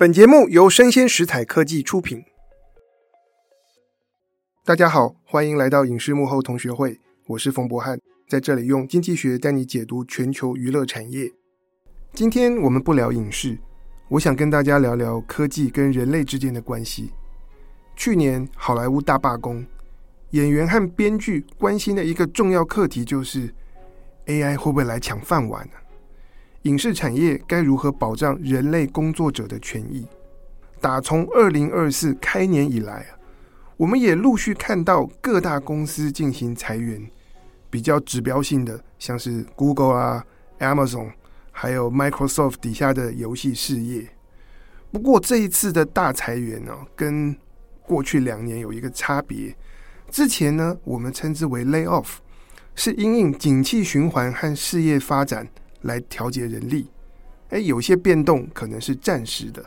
本节目由生鲜食材科技出品。大家好，欢迎来到影视幕后同学会，我是冯博翰，在这里用经济学带你解读全球娱乐产业。今天我们不聊影视，我想跟大家聊聊科技跟人类之间的关系。去年好莱坞大罢工，演员和编剧关心的一个重要课题就是 AI 会不会来抢饭碗呢？影视产业该如何保障人类工作者的权益？打从二零二四开年以来啊，我们也陆续看到各大公司进行裁员，比较指标性的像是 Google 啊、Amazon，还有 Microsoft 底下的游戏事业。不过这一次的大裁员呢，跟过去两年有一个差别。之前呢，我们称之为 lay off，是因应景气循环和事业发展。来调节人力，哎，有些变动可能是暂时的，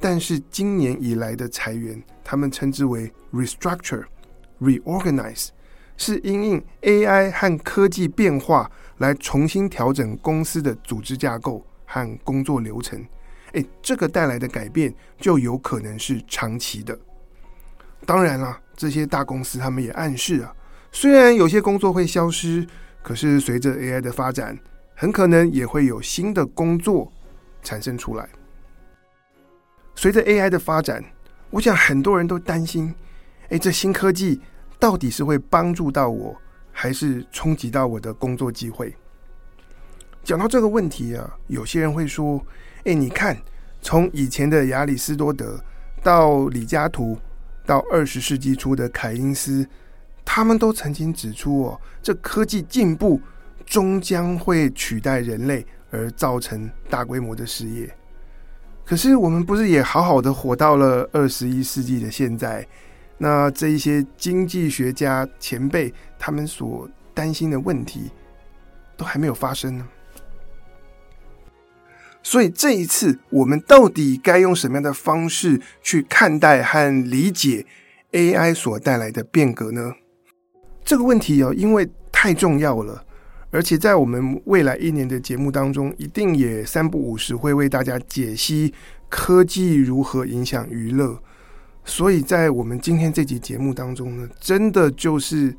但是今年以来的裁员，他们称之为 restructure、reorganize，是因应 AI 和科技变化来重新调整公司的组织架构和工作流程。哎，这个带来的改变就有可能是长期的。当然了，这些大公司他们也暗示啊，虽然有些工作会消失，可是随着 AI 的发展。很可能也会有新的工作产生出来。随着 AI 的发展，我想很多人都担心：哎，这新科技到底是会帮助到我，还是冲击到我的工作机会？讲到这个问题啊，有些人会说：哎，你看，从以前的亚里士多德到李嘉图，到二十世纪初的凯因斯，他们都曾经指出哦，这科技进步。终将会取代人类，而造成大规模的失业。可是我们不是也好好的活到了二十一世纪的现在？那这一些经济学家前辈他们所担心的问题，都还没有发生呢。所以这一次，我们到底该用什么样的方式去看待和理解 AI 所带来的变革呢？这个问题哦，因为太重要了。而且在我们未来一年的节目当中，一定也三不五时会为大家解析科技如何影响娱乐。所以在我们今天这集节目当中呢，真的就是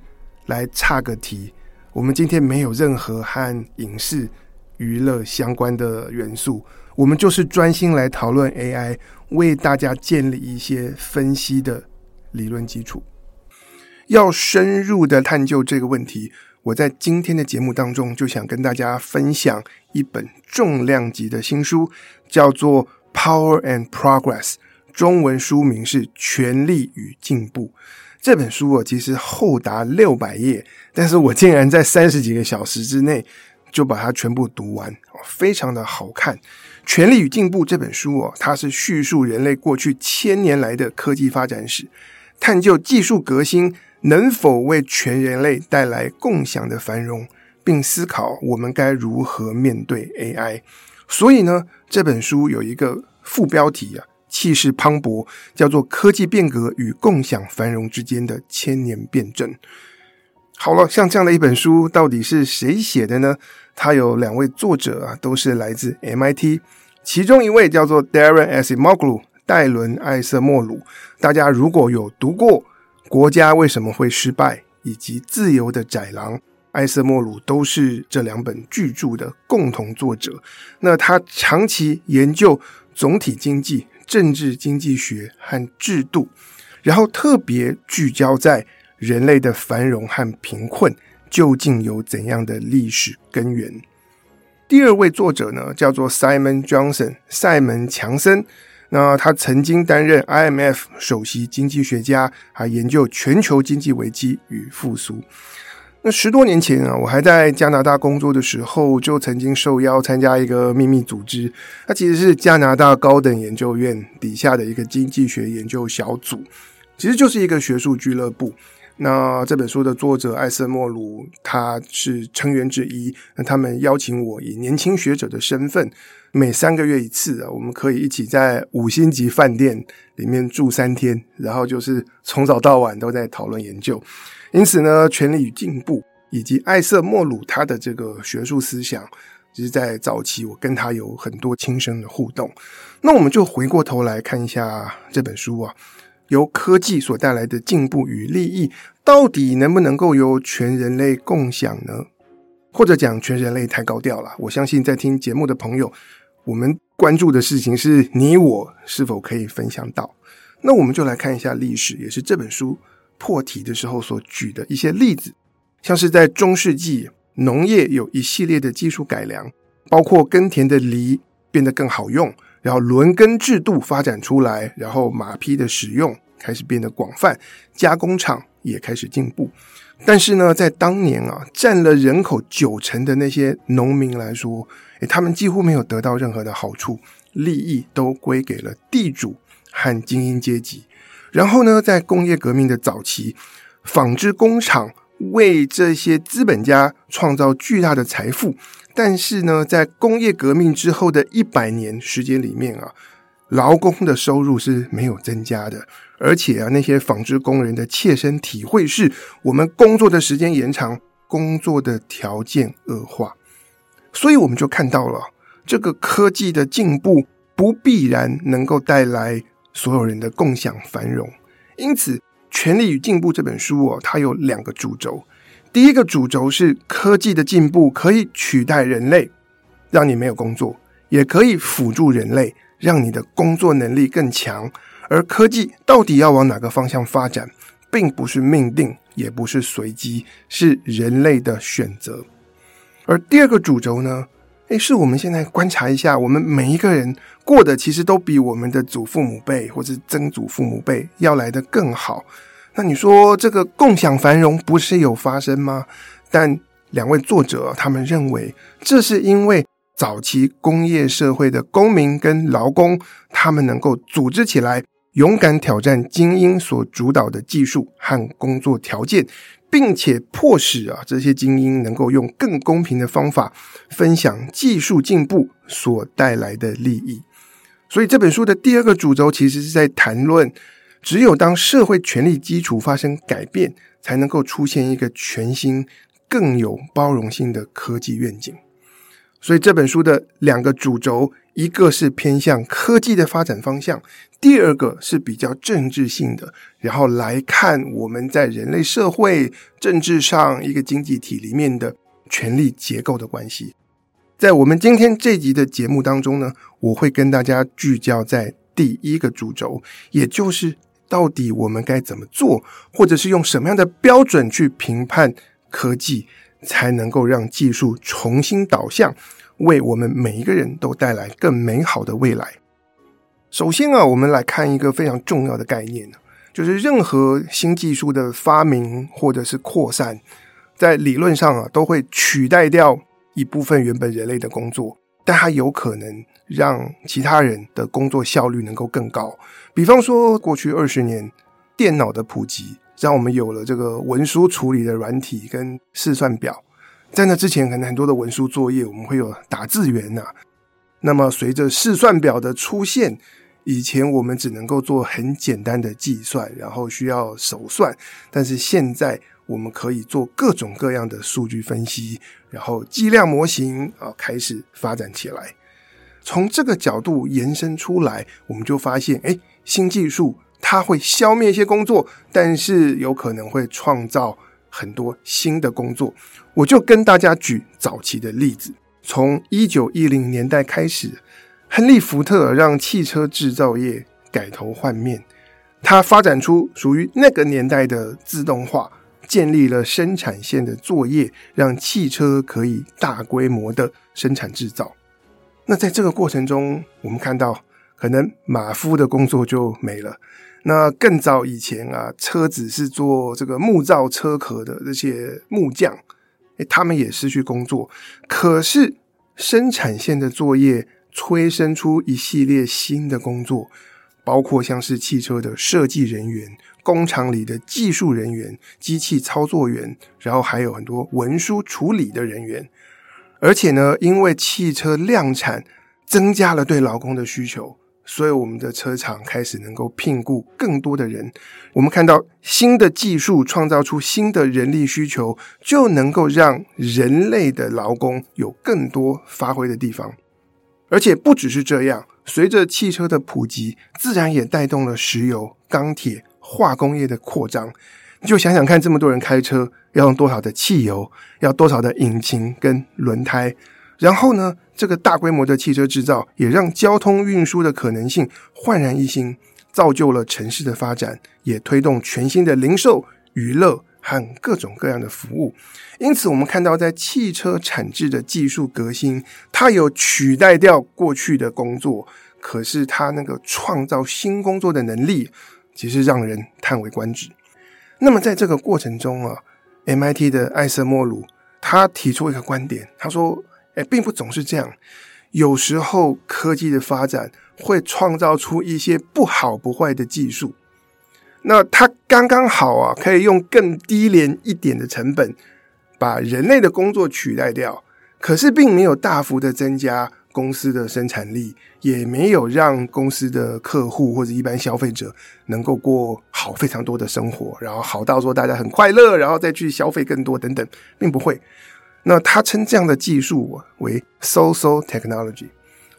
来岔个题。我们今天没有任何和影视娱乐相关的元素，我们就是专心来讨论 AI，为大家建立一些分析的理论基础。要深入的探究这个问题。我在今天的节目当中就想跟大家分享一本重量级的新书，叫做《Power and Progress》，中文书名是《权力与进步》。这本书啊，其实厚达六百页，但是我竟然在三十几个小时之内就把它全部读完，非常的好看。《权力与进步》这本书哦，它是叙述人类过去千年来的科技发展史，探究技术革新。能否为全人类带来共享的繁荣，并思考我们该如何面对 AI？所以呢，这本书有一个副标题啊，气势磅礴，叫做《科技变革与共享繁荣之间的千年辩证》。好了，像这样的一本书，到底是谁写的呢？它有两位作者啊，都是来自 MIT，其中一位叫做 Darren Acemoglu，戴伦·艾瑟莫鲁。大家如果有读过，国家为什么会失败？以及自由的窄廊，艾瑟莫鲁都是这两本巨著的共同作者。那他长期研究总体经济、政治经济学和制度，然后特别聚焦在人类的繁荣和贫困究竟有怎样的历史根源。第二位作者呢，叫做 Simon Johnson，塞门强森。那他曾经担任 IMF 首席经济学家，还研究全球经济危机与复苏。那十多年前啊，我还在加拿大工作的时候，就曾经受邀参加一个秘密组织，它其实是加拿大高等研究院底下的一个经济学研究小组，其实就是一个学术俱乐部。那这本书的作者艾瑟莫鲁，他是成员之一。那他们邀请我以年轻学者的身份，每三个月一次啊，我们可以一起在五星级饭店里面住三天，然后就是从早到晚都在讨论研究。因此呢，权力与进步以及艾瑟莫鲁他的这个学术思想，就是在早期，我跟他有很多亲身的互动。那我们就回过头来看一下这本书啊，由科技所带来的进步与利益，到底能不能够由全人类共享呢？或者讲全人类太高调了？我相信在听节目的朋友，我们关注的事情是你我是否可以分享到。那我们就来看一下历史，也是这本书破题的时候所举的一些例子，像是在中世纪。农业有一系列的技术改良，包括耕田的犁变得更好用，然后轮耕制度发展出来，然后马匹的使用开始变得广泛，加工厂也开始进步。但是呢，在当年啊，占了人口九成的那些农民来说，诶，他们几乎没有得到任何的好处，利益都归给了地主和精英阶级。然后呢，在工业革命的早期，纺织工厂。为这些资本家创造巨大的财富，但是呢，在工业革命之后的一百年时间里面啊，劳工的收入是没有增加的，而且啊，那些纺织工人的切身体会是，我们工作的时间延长，工作的条件恶化，所以我们就看到了这个科技的进步不必然能够带来所有人的共享繁荣，因此。《权力与进步》这本书哦，它有两个主轴。第一个主轴是科技的进步可以取代人类，让你没有工作；也可以辅助人类，让你的工作能力更强。而科技到底要往哪个方向发展，并不是命定，也不是随机，是人类的选择。而第二个主轴呢？诶，是我们现在观察一下，我们每一个人过得其实都比我们的祖父母辈或者曾祖父母辈要来得更好。那你说这个共享繁荣不是有发生吗？但两位作者他们认为，这是因为早期工业社会的公民跟劳工，他们能够组织起来，勇敢挑战精英所主导的技术和工作条件。并且迫使啊这些精英能够用更公平的方法分享技术进步所带来的利益。所以这本书的第二个主轴其实是在谈论，只有当社会权力基础发生改变，才能够出现一个全新、更有包容性的科技愿景。所以这本书的两个主轴，一个是偏向科技的发展方向。第二个是比较政治性的，然后来看我们在人类社会政治上一个经济体里面的权力结构的关系。在我们今天这集的节目当中呢，我会跟大家聚焦在第一个主轴，也就是到底我们该怎么做，或者是用什么样的标准去评判科技，才能够让技术重新导向，为我们每一个人都带来更美好的未来。首先啊，我们来看一个非常重要的概念，就是任何新技术的发明或者是扩散，在理论上啊，都会取代掉一部分原本人类的工作，但它有可能让其他人的工作效率能够更高。比方说，过去二十年电脑的普及，让我们有了这个文书处理的软体跟试算表。在那之前，可能很多的文书作业我们会有打字员呐。那么，随着试算表的出现，以前我们只能够做很简单的计算，然后需要手算，但是现在我们可以做各种各样的数据分析，然后计量模型啊开始发展起来。从这个角度延伸出来，我们就发现，哎，新技术它会消灭一些工作，但是有可能会创造很多新的工作。我就跟大家举早期的例子，从一九一零年代开始。亨利·福特让汽车制造业改头换面，他发展出属于那个年代的自动化，建立了生产线的作业，让汽车可以大规模的生产制造。那在这个过程中，我们看到可能马夫的工作就没了。那更早以前啊，车子是做这个木造车壳的这些木匠，诶，他们也失去工作。可是生产线的作业。催生出一系列新的工作，包括像是汽车的设计人员、工厂里的技术人员、机器操作员，然后还有很多文书处理的人员。而且呢，因为汽车量产增加了对劳工的需求，所以我们的车厂开始能够聘雇更多的人。我们看到新的技术创造出新的人力需求，就能够让人类的劳工有更多发挥的地方。而且不只是这样，随着汽车的普及，自然也带动了石油、钢铁、化工业的扩张。就想想看，这么多人开车，要用多少的汽油，要多少的引擎跟轮胎。然后呢，这个大规模的汽车制造也让交通运输的可能性焕然一新，造就了城市的发展，也推动全新的零售、娱乐和各种各样的服务。因此，我们看到在汽车产制的技术革新，它有取代掉过去的工作，可是它那个创造新工作的能力，其实让人叹为观止。那么，在这个过程中啊，MIT 的艾瑟莫鲁他提出一个观点，他说。哎，并不总是这样。有时候科技的发展会创造出一些不好不坏的技术，那它刚刚好啊，可以用更低廉一点的成本把人类的工作取代掉。可是并没有大幅的增加公司的生产力，也没有让公司的客户或者一般消费者能够过好非常多的生活，然后好到说大家很快乐，然后再去消费更多等等，并不会。那他称这样的技术为 “so-so technology”，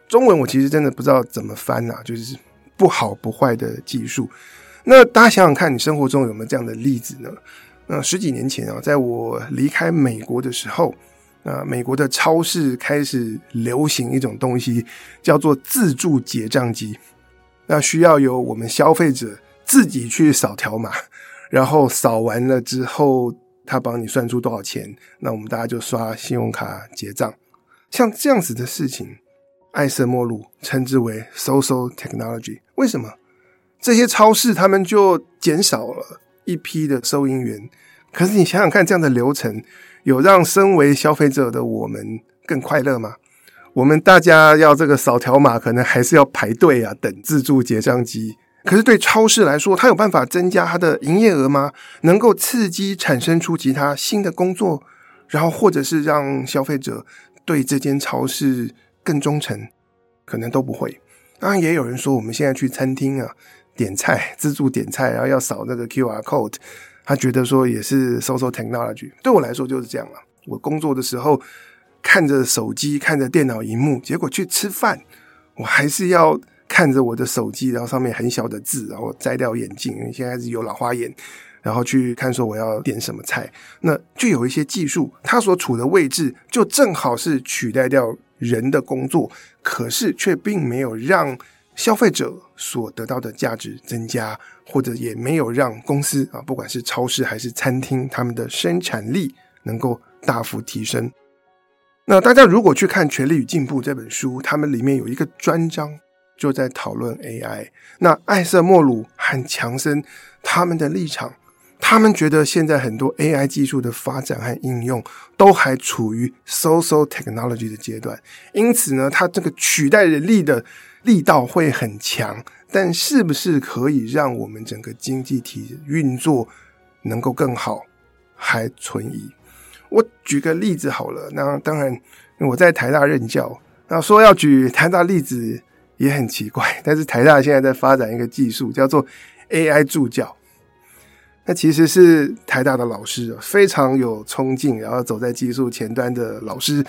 中文我其实真的不知道怎么翻啊，就是不好不坏的技术。那大家想想看，你生活中有没有这样的例子呢？那十几年前啊，在我离开美国的时候，啊，美国的超市开始流行一种东西，叫做自助结账机。那需要由我们消费者自己去扫条码，然后扫完了之后。他帮你算出多少钱，那我们大家就刷信用卡结账。像这样子的事情，艾瑟莫鲁称之为 social technology”。为什么？这些超市他们就减少了一批的收银员。可是你想想看，这样的流程有让身为消费者的我们更快乐吗？我们大家要这个扫条码，可能还是要排队啊，等自助结账机。可是对超市来说，它有办法增加它的营业额吗？能够刺激产生出其他新的工作，然后或者是让消费者对这间超市更忠诚，可能都不会。当然，也有人说，我们现在去餐厅啊，点菜自助点菜，然后要扫那个 QR code，他觉得说也是 so-so technology。对我来说就是这样了。我工作的时候看着手机，看着电脑荧幕，结果去吃饭，我还是要。看着我的手机，然后上面很小的字，然后摘掉眼镜，因为现在是有老花眼，然后去看说我要点什么菜。那就有一些技术，它所处的位置就正好是取代掉人的工作，可是却并没有让消费者所得到的价值增加，或者也没有让公司啊，不管是超市还是餐厅，他们的生产力能够大幅提升。那大家如果去看《权力与进步》这本书，他们里面有一个专章。就在讨论 AI。那艾瑟莫鲁和强森他们的立场，他们觉得现在很多 AI 技术的发展和应用都还处于 social technology 的阶段，因此呢，它这个取代人力的力道会很强，但是不是可以让我们整个经济体运作能够更好，还存疑。我举个例子好了，那当然我在台大任教，那说要举台大例子。也很奇怪，但是台大现在在发展一个技术，叫做 AI 助教。那其实是台大的老师非常有冲劲，然后走在技术前端的老师，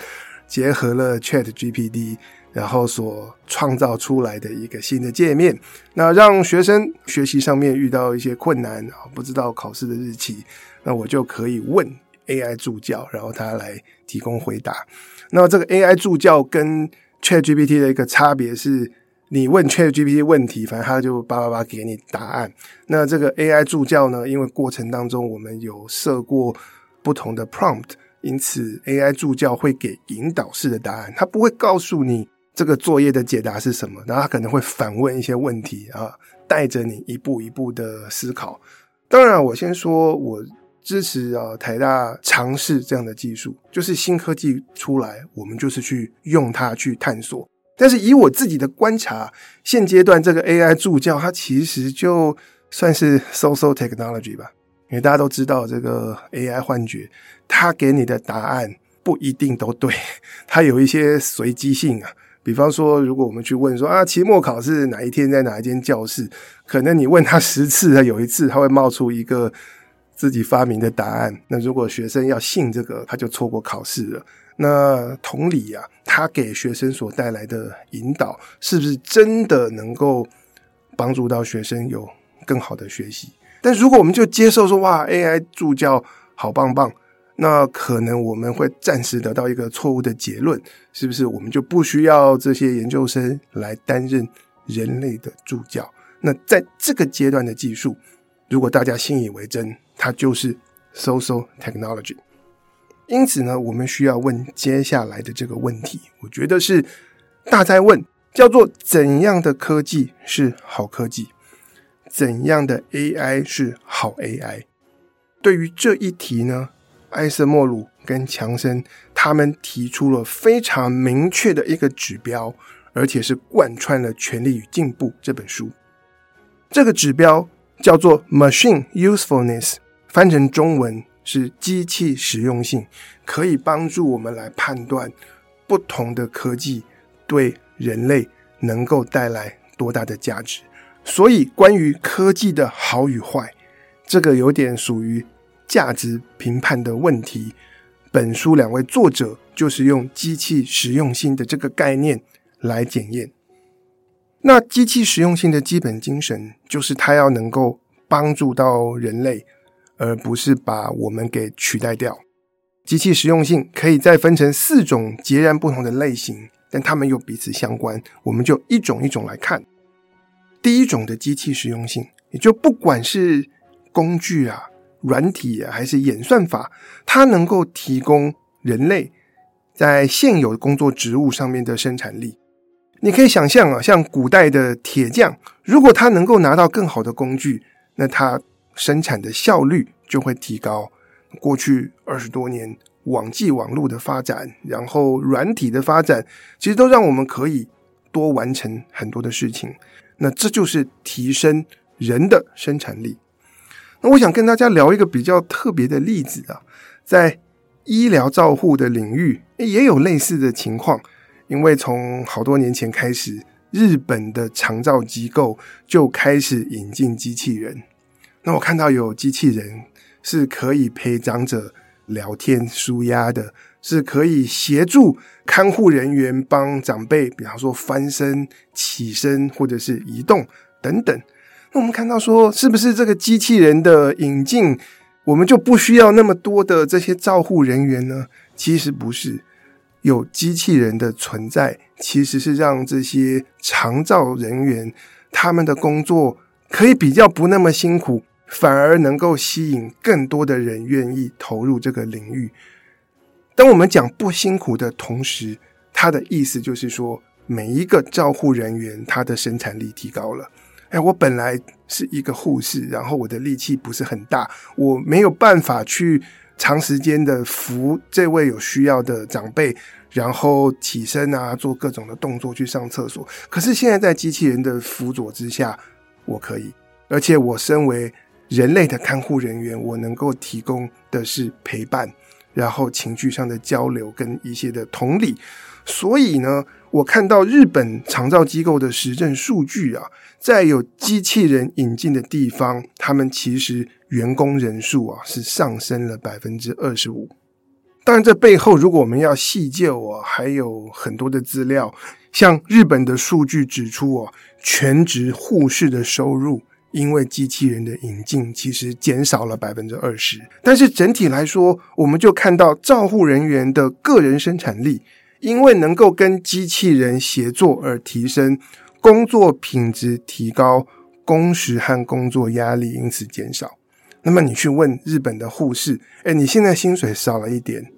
结合了 ChatGPT，然后所创造出来的一个新的界面。那让学生学习上面遇到一些困难啊，不知道考试的日期，那我就可以问 AI 助教，然后他来提供回答。那这个 AI 助教跟 ChatGPT 的一个差别是，你问 ChatGPT 问题，反正他就叭叭叭给你答案。那这个 AI 助教呢，因为过程当中我们有设过不同的 prompt，因此 AI 助教会给引导式的答案，他不会告诉你这个作业的解答是什么，然后他可能会反问一些问题啊，带着你一步一步的思考。当然，我先说我。支持啊，台大尝试这样的技术，就是新科技出来，我们就是去用它去探索。但是以我自己的观察，现阶段这个 AI 助教，它其实就算是 social technology 吧，因为大家都知道这个 AI 幻觉，它给你的答案不一定都对，它有一些随机性啊，比方说，如果我们去问说啊，期末考试哪一天在哪一间教室，可能你问他十次，他有一次他会冒出一个自己发明的答案。那如果学生要信这个，他就错过考试了。那同理呀、啊，他给学生所带来的引导，是不是真的能够帮助到学生有更好的学习？但如果我们就接受说哇，AI 助教好棒棒，那可能我们会暂时得到一个错误的结论，是不是？我们就不需要这些研究生来担任人类的助教？那在这个阶段的技术，如果大家信以为真，它就是 social technology。因此呢，我们需要问接下来的这个问题，我觉得是大哉问，叫做怎样的科技是好科技？怎样的 AI 是好 AI？对于这一题呢，艾瑟莫鲁跟强森他们提出了非常明确的一个指标，而且是贯穿了《权力与进步》这本书。这个指标叫做 Machine Usefulness，翻成中文。是机器实用性，可以帮助我们来判断不同的科技对人类能够带来多大的价值。所以，关于科技的好与坏，这个有点属于价值评判的问题。本书两位作者就是用机器实用性的这个概念来检验。那机器实用性的基本精神，就是它要能够帮助到人类。而不是把我们给取代掉。机器实用性可以再分成四种截然不同的类型，但它们又彼此相关。我们就一种一种来看。第一种的机器实用性，也就不管是工具啊、软体啊，还是演算法，它能够提供人类在现有的工作职务上面的生产力。你可以想象啊，像古代的铁匠，如果他能够拿到更好的工具，那他。生产的效率就会提高。过去二十多年，网际网络的发展，然后软体的发展，其实都让我们可以多完成很多的事情。那这就是提升人的生产力。那我想跟大家聊一个比较特别的例子啊，在医疗照护的领域也有类似的情况。因为从好多年前开始，日本的长照机构就开始引进机器人。那我看到有机器人是可以陪长者聊天、舒压的，是可以协助看护人员帮长辈，比方说翻身、起身或者是移动等等。那我们看到说，是不是这个机器人的引进，我们就不需要那么多的这些照护人员呢？其实不是，有机器人的存在，其实是让这些长照人员他们的工作可以比较不那么辛苦。反而能够吸引更多的人愿意投入这个领域。当我们讲不辛苦的同时，他的意思就是说，每一个照护人员他的生产力提高了。哎，我本来是一个护士，然后我的力气不是很大，我没有办法去长时间的扶这位有需要的长辈，然后起身啊，做各种的动作去上厕所。可是现在在机器人的辅佐之下，我可以，而且我身为人类的看护人员，我能够提供的是陪伴，然后情绪上的交流跟一些的同理。所以呢，我看到日本长照机构的实证数据啊，在有机器人引进的地方，他们其实员工人数啊是上升了百分之二十五。当然，这背后如果我们要细究啊，还有很多的资料。像日本的数据指出啊，全职护士的收入。因为机器人的引进，其实减少了百分之二十，但是整体来说，我们就看到照护人员的个人生产力，因为能够跟机器人协作而提升，工作品质提高，工时和工作压力因此减少。那么你去问日本的护士，诶，你现在薪水少了一点，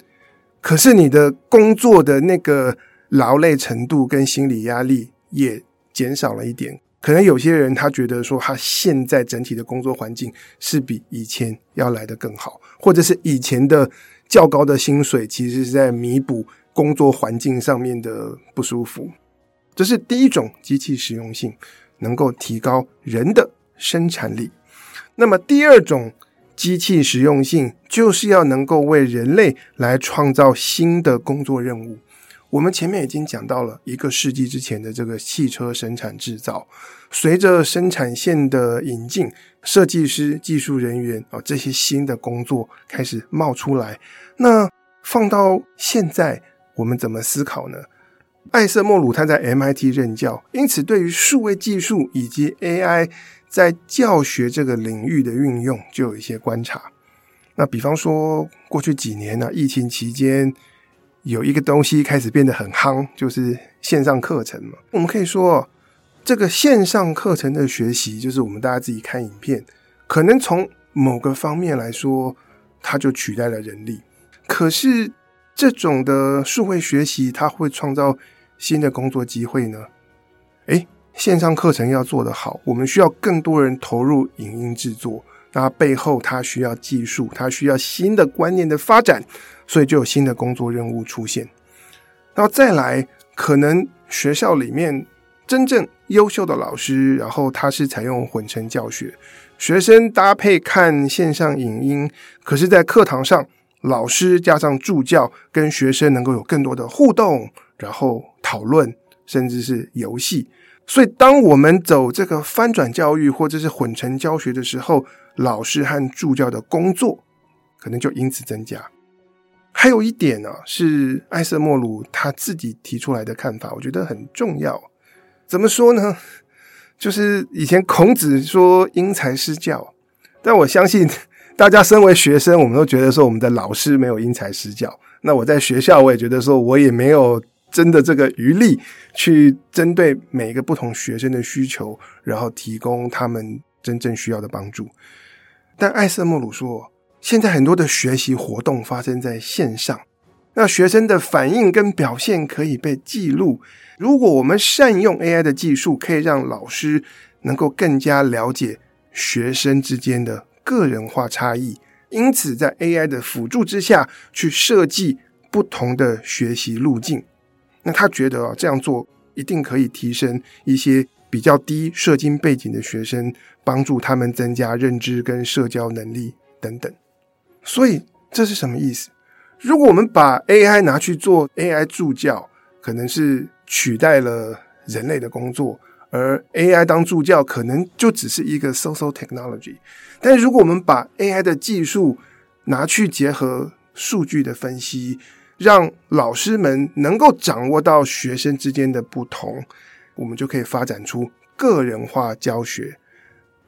可是你的工作的那个劳累程度跟心理压力也减少了一点。可能有些人他觉得说，他现在整体的工作环境是比以前要来得更好，或者是以前的较高的薪水，其实是在弥补工作环境上面的不舒服。这是第一种机器实用性，能够提高人的生产力。那么第二种机器实用性，就是要能够为人类来创造新的工作任务。我们前面已经讲到了一个世纪之前的这个汽车生产制造，随着生产线的引进，设计师、技术人员啊这些新的工作开始冒出来。那放到现在，我们怎么思考呢？艾瑟莫鲁他在 MIT 任教，因此对于数位技术以及 AI 在教学这个领域的运用就有一些观察。那比方说，过去几年呢、疫情期间。有一个东西开始变得很夯，就是线上课程嘛。我们可以说，这个线上课程的学习，就是我们大家自己看影片，可能从某个方面来说，它就取代了人力。可是，这种的数位学习，它会创造新的工作机会呢？诶，线上课程要做得好，我们需要更多人投入影音制作，那背后它需要技术，它需要新的观念的发展。所以就有新的工作任务出现，然后再来，可能学校里面真正优秀的老师，然后他是采用混成教学，学生搭配看线上影音，可是，在课堂上，老师加上助教跟学生能够有更多的互动，然后讨论，甚至是游戏。所以，当我们走这个翻转教育或者是混成教学的时候，老师和助教的工作可能就因此增加。还有一点呢、是艾瑟莫鲁他自己提出来的看法，我觉得很重要。怎么说呢？就是以前孔子说“因材施教”，但我相信大家身为学生，我们都觉得说我们的老师没有因材施教。那我在学校，我也觉得说我也没有真的这个余力去针对每一个不同学生的需求，然后提供他们真正需要的帮助。但艾瑟莫鲁说。现在很多的学习活动发生在线上，那学生的反应跟表现可以被记录。如果我们善用 AI 的技术，可以让老师能够更加了解学生之间的个人化差异，因此在 AI 的辅助之下去设计不同的学习路径。那他觉得啊，这样做一定可以提升一些比较低社经背景的学生，帮助他们增加认知跟社交能力等等。所以这是什么意思？如果我们把 AI 拿去做 AI 助教，可能是取代了人类的工作，而 AI 当助教可能就只是一个 social technology。但如果我们把 AI 的技术拿去结合数据的分析，让老师们能够掌握到学生之间的不同，我们就可以发展出个人化教学，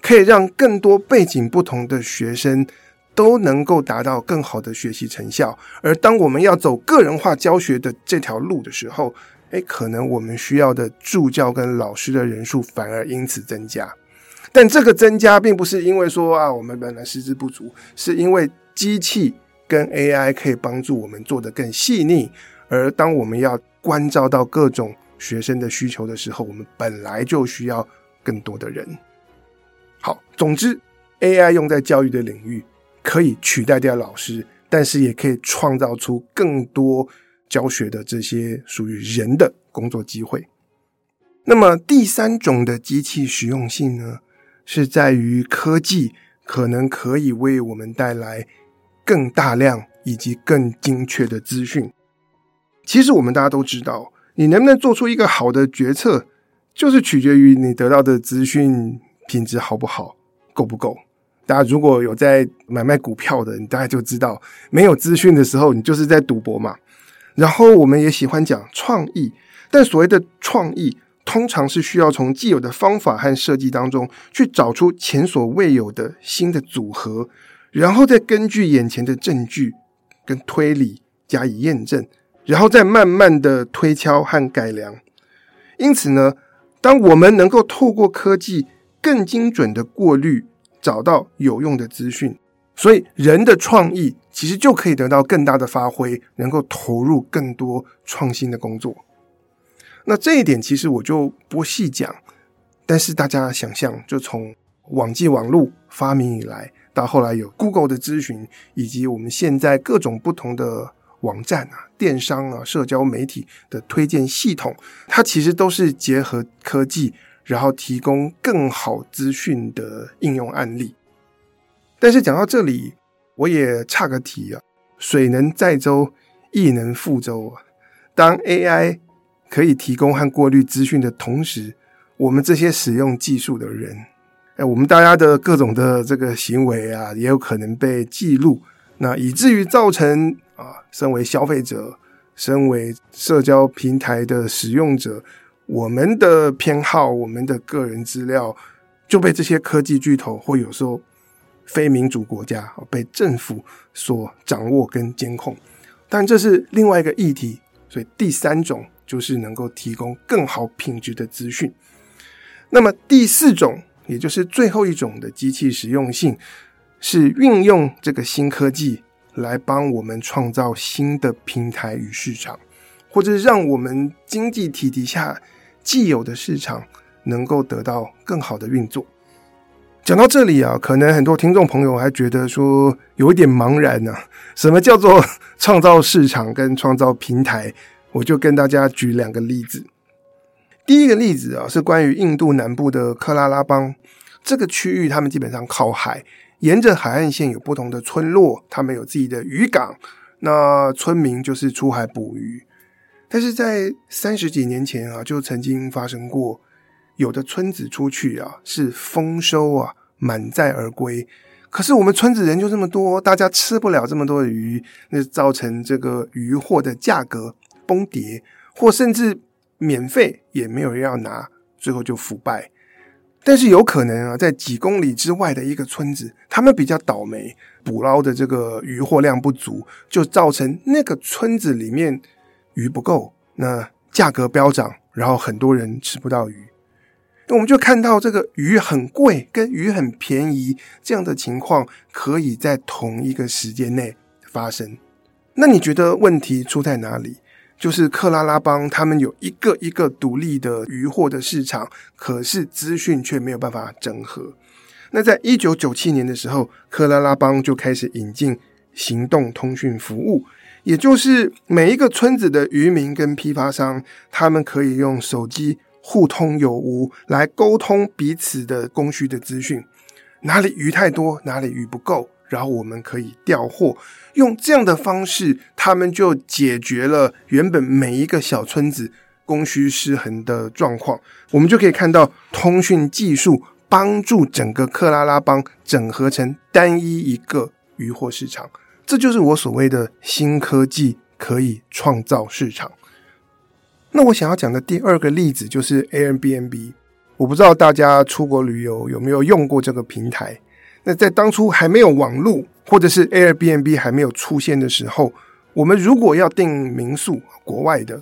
可以让更多背景不同的学生。都能够达到更好的学习成效，而当我们要走个人化教学的这条路的时候，诶，可能我们需要的助教跟老师的人数反而因此增加。但这个增加并不是因为说啊，我们本来师资不足，是因为机器跟 AI 可以帮助我们做得更细腻。而当我们要关照到各种学生的需求的时候，我们本来就需要更多的人。好，总之，AI 用在教育的领域。可以取代掉老师，但是也可以创造出更多教学的这些属于人的工作机会。那么第三种的机器实用性呢，是在于科技可能可以为我们带来更大量以及更精确的资讯。其实我们大家都知道，你能不能做出一个好的决策，就是取决于你得到的资讯品质好不好，够不够。大家如果有在买卖股票的，你大概就知道，没有资讯的时候，你就是在赌博嘛。然后我们也喜欢讲创意，但所谓的创意，通常是需要从既有的方法和设计当中去找出前所未有的新的组合，然后再根据眼前的证据跟推理加以验证，然后再慢慢的推敲和改良。因此呢，当我们能够透过科技更精准的过滤。找到有用的资讯，所以人的创意其实就可以得到更大的发挥，能够投入更多创新的工作。那这一点其实我就不细讲，但是大家想象，就从网际网路发明以来，到后来有 Google 的咨询，以及我们现在各种不同的网站啊、电商啊、社交媒体的推荐系统，它其实都是结合科技。然后提供更好资讯的应用案例。但是讲到这里，我也差个题啊，水能载舟，亦能覆舟啊。当 AI 可以提供和过滤资讯的同时，我们这些使用技术的人，哎，我们大家的各种的这个行为啊，也有可能被记录，那以至于造成啊，身为消费者，身为社交平台的使用者，我们的偏好，我们的个人资料就被这些科技巨头或有时候非民主国家被政府所掌握跟监控。但这是另外一个议题，所以第三种就是能够提供更好品质的资讯。那么第四种，也就是最后一种的机器实用性，是运用这个新科技来帮我们创造新的平台与市场，或者让我们经济体底下既有的市场能够得到更好的运作。讲到这里啊，可能很多听众朋友还觉得说有一点茫然呢、什么叫做创造市场跟创造平台？我就跟大家举两个例子。第一个例子啊，是关于印度南部的克拉拉邦这个区域，他们基本上靠海，沿着海岸线有不同的村落，他们有自己的渔港，那村民就是出海捕鱼。但是在三十几年前啊，就曾经发生过。有的村子出去啊，是丰收啊，满载而归。可是我们村子人就这么多，大家吃不了这么多的鱼，那造成这个渔获的价格崩跌，或甚至免费也没有人要拿，最后就腐败。但是有可能啊，在几公里之外的一个村子，他们比较倒霉，捕捞的这个渔获量不足，就造成那个村子里面鱼不够，那价格飙涨，然后很多人吃不到鱼。那我们就看到这个鱼很贵跟鱼很便宜这样的情况，可以在同一个时间内发生。那你觉得问题出在哪里？就是克拉拉邦他们有一个一个独立的渔获的市场，可是资讯却没有办法整合。那在一九九七年的时候，克拉拉邦就开始引进行动通讯服务，也就是每一个村子的渔民跟批发商，他们可以用手机。互通有无，来沟通彼此的供需的资讯，哪里鱼太多，哪里鱼不够，然后我们可以调货，用这样的方式，他们就解决了原本每一个小村子供需失衡的状况。我们就可以看到，通讯技术帮助整个克拉拉邦整合成单一一个渔货市场，这就是我所谓的新科技可以创造市场。那我想要讲的第二个例子就是 Airbnb。我不知道大家出国旅游有没有用过这个平台。那在当初还没有网络，或者是 Airbnb 还没有出现的时候，我们如果要订民宿，国外的，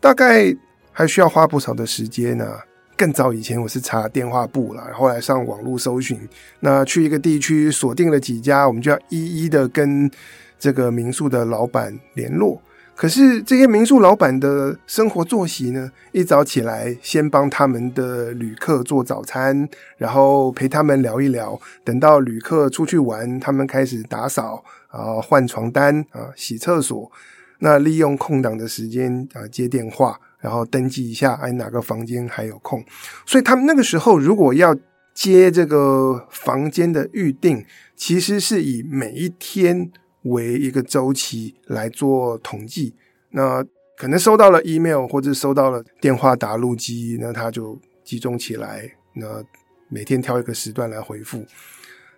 大概还需要花不少的时间呢、更早以前我是查电话簿了，后来上网络搜寻。那去一个地区锁定了几家，我们就要一一的跟这个民宿的老板联络。可是这些民宿老板的生活作息呢？一早起来，先帮他们的旅客做早餐，然后陪他们聊一聊。等到旅客出去玩，他们开始打扫啊、换床单啊、洗厕所。那利用空档的时间啊，接电话，然后登记一下，哎，哪个房间还有空？所以他们那个时候如果要接这个房间的预订，其实是以每一天。为一个周期来做统计，那可能收到了 email 或者收到了电话打录机，那他就集中起来，那每天挑一个时段来回复。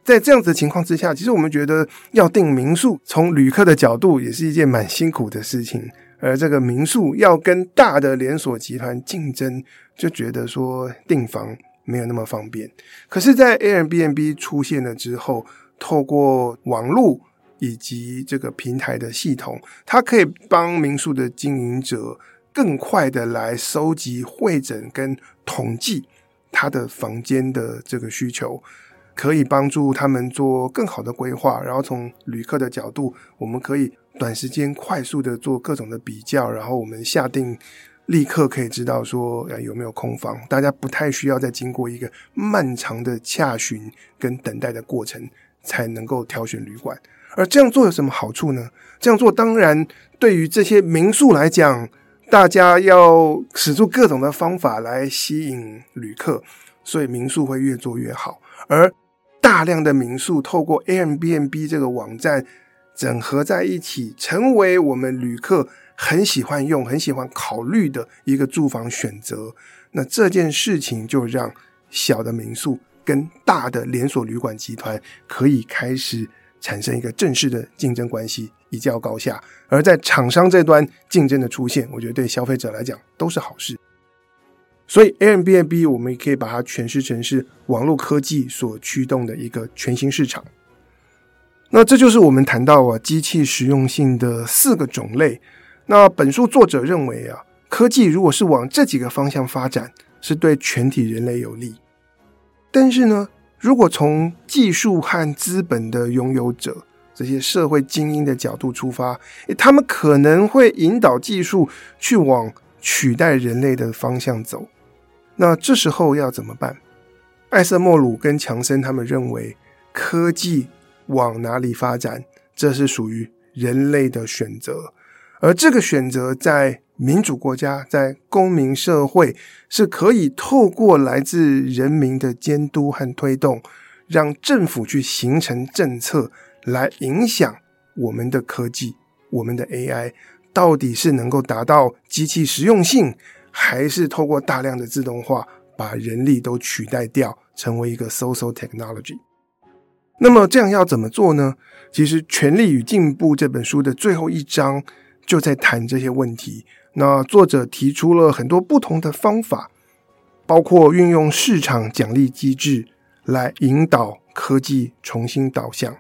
在这样子的情况之下，其实我们觉得要订民宿，从旅客的角度也是一件蛮辛苦的事情。而这个民宿要跟大的连锁集团竞争，就觉得说订房没有那么方便。可是，在 Airbnb 出现了之后，透过网络。以及这个平台的系统，它可以帮民宿的经营者更快的来收集、汇整跟统计他的房间的这个需求，可以帮助他们做更好的规划。然后从旅客的角度，我们可以短时间快速的做各种的比较，然后我们下定立刻可以知道说有没有空房，大家不太需要再经过一个漫长的洽询跟等待的过程，才能够挑选旅馆。而这样做有什么好处呢？这样做当然对于这些民宿来讲，大家要使出各种的方法来吸引旅客，所以民宿会越做越好。而大量的民宿透过 Airbnb 这个网站，整合在一起，成为我们旅客很喜欢用、很喜欢考虑的一个住房选择。那这件事情就让小的民宿跟大的连锁旅馆集团可以开始产生一个正式的竞争关系，一较高下。而在厂商这端竞争的出现，我觉得对消费者来讲都是好事。所以 Airbnb 我们也可以把它诠释成是网络科技所驱动的一个全新市场。那这就是我们谈到啊机器实用性的四个种类。那本书作者认为啊，科技如果是往这几个方向发展，是对全体人类有利。但是呢，如果从技术和资本的拥有者这些社会精英的角度出发，诶，他们可能会引导技术去往取代人类的方向走。那这时候要怎么办？艾瑟莫鲁跟强森他们认为，科技往哪里发展，这是属于人类的选择，而这个选择在民主国家、在公民社会是可以透过来自人民的监督和推动，让政府去形成政策来影响我们的科技、我们的 AI，到底是能够达到机器实用性。还是透过大量的自动化，把人力都取代掉，成为一个 social technology。那么这样要怎么做呢？其实《权力与进步》这本书的最后一章就在谈这些问题。那作者提出了很多不同的方法，包括运用市场奖励机制来引导科技重新导向。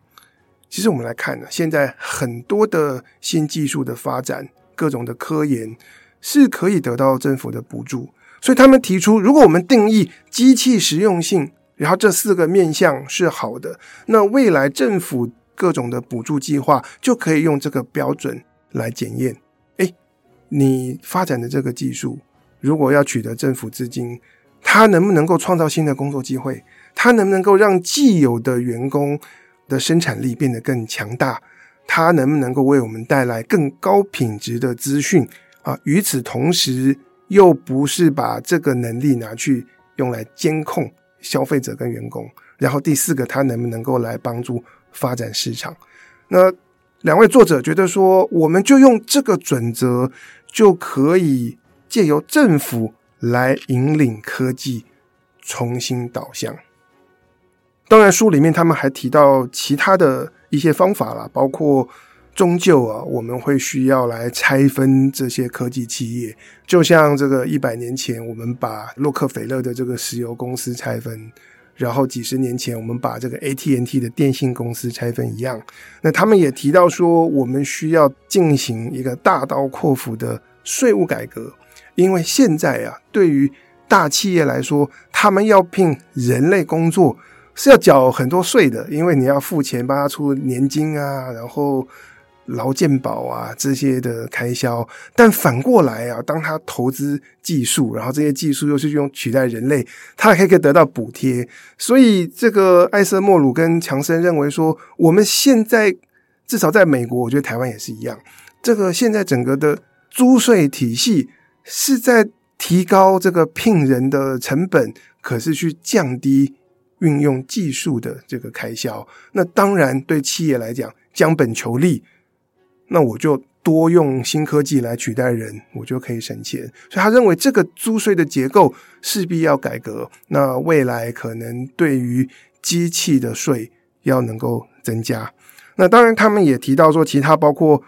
其实我们来看呢，现在很多的新技术的发展，各种的科研。是可以得到政府的补助，所以他们提出，如果我们定义机器实用性，然后这四个面向是好的，那未来政府各种的补助计划就可以用这个标准来检验。诶，你发展的这个技术，如果要取得政府资金，它能不能够创造新的工作机会？它能不能够让既有的员工的生产力变得更强大？它能不能够为我们带来更高品质的资讯？啊，与此同时，又不是把这个能力拿去用来监控消费者跟员工。然后第四个，它能不能够来帮助发展市场？那两位作者觉得说，我们就用这个准则，就可以借由政府来引领科技重新导向。当然，书里面他们还提到其他的一些方法啦，包括。终究啊，我们会需要来拆分这些科技企业，就像这个一百年前我们把洛克菲勒的这个石油公司拆分，然后几十年前我们把这个 AT&T 的电信公司拆分一样。那他们也提到说，我们需要进行一个大刀阔斧的税务改革，因为现在啊，对于大企业来说，他们要聘人类工作是要缴很多税的，因为你要付钱帮他出年金啊，然后。劳健保啊，这些的开销，但反过来啊，当他投资技术，然后这些技术又是用取代人类，他还可以得到补贴。所以，这个艾瑟莫鲁跟强森认为说，我们现在至少在美国，我觉得台湾也是一样，这个现在整个的租税体系是在提高这个聘人的成本，可是去降低运用技术的这个开销。那当然，对企业来讲，将本求利。那我就多用新科技来取代人，我就可以省钱。所以他认为这个租税的结构势必要改革。那未来可能对于机器的税要能够增加。那当然，他们也提到说，其他包括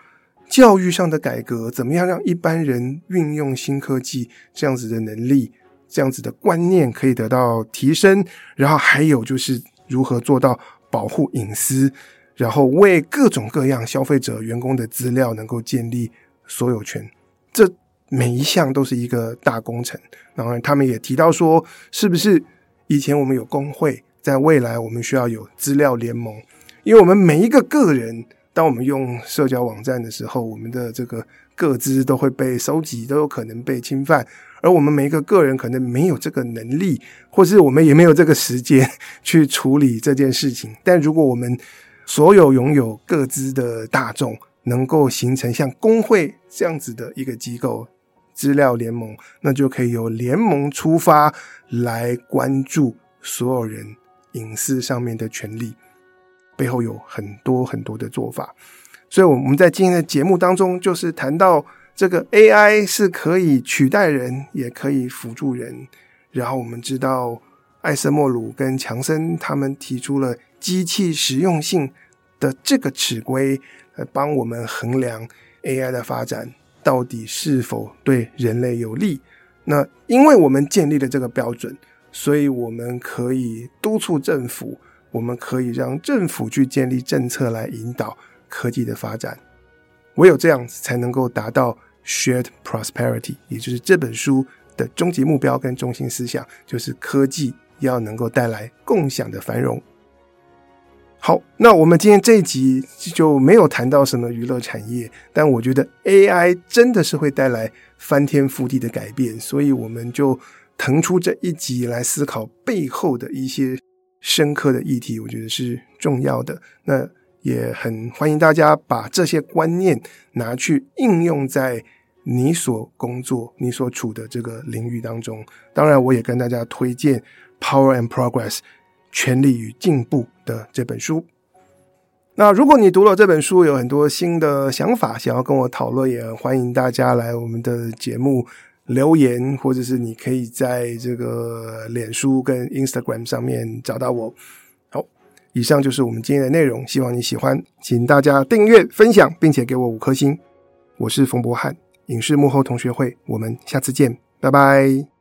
教育上的改革，怎么样让一般人运用新科技这样子的能力、这样子的观念可以得到提升。然后还有就是如何做到保护隐私。然后为各种各样消费者、员工的资料能够建立所有权，这每一项都是一个大工程。然后他们也提到说，是不是以前我们有工会，在未来我们需要有资料联盟？因为我们每一个个人，当我们用社交网站的时候，我们的这个个资都会被收集，都有可能被侵犯。而我们每一个个人可能没有这个能力，或是我们也没有这个时间去处理这件事情。但如果我们所有拥有各资的大众能够形成像工会这样子的一个机构，资料联盟，那就可以由联盟出发来关注所有人隐私上面的权利。背后有很多很多的做法。所以我们在今天的节目当中，就是谈到这个 AI 是可以取代人，也可以辅助人。然后我们知道，艾瑟莫鲁跟强森他们提出了机器实用性的这个尺规，来帮我们衡量 AI 的发展到底是否对人类有利。那因为我们建立了这个标准，所以我们可以督促政府，我们可以让政府去建立政策来引导科技的发展。唯有这样子，才能够达到 shared prosperity，也就是这本书的终极目标跟中心思想，就是科技要能够带来共享的繁荣。好，那我们今天这一集就没有谈到什么娱乐产业，但我觉得 AI 真的是会带来翻天覆地的改变，所以我们就腾出这一集来思考背后的一些深刻的议题，我觉得是重要的。那也很欢迎大家把这些观念拿去应用在你所工作、你所处的这个领域当中。当然，我也跟大家推荐《Power and Progress》。权力与进步的这本书。那如果你读了这本书，有很多新的想法，想要跟我讨论，也欢迎大家来我们的节目留言，或者是你可以在这个脸书跟 Instagram 上面找到我。好，以上就是我们今天的内容，希望你喜欢，请大家订阅、分享，并且给我五颗星。我是冯博翰，影视幕后同学会，我们下次见，拜拜。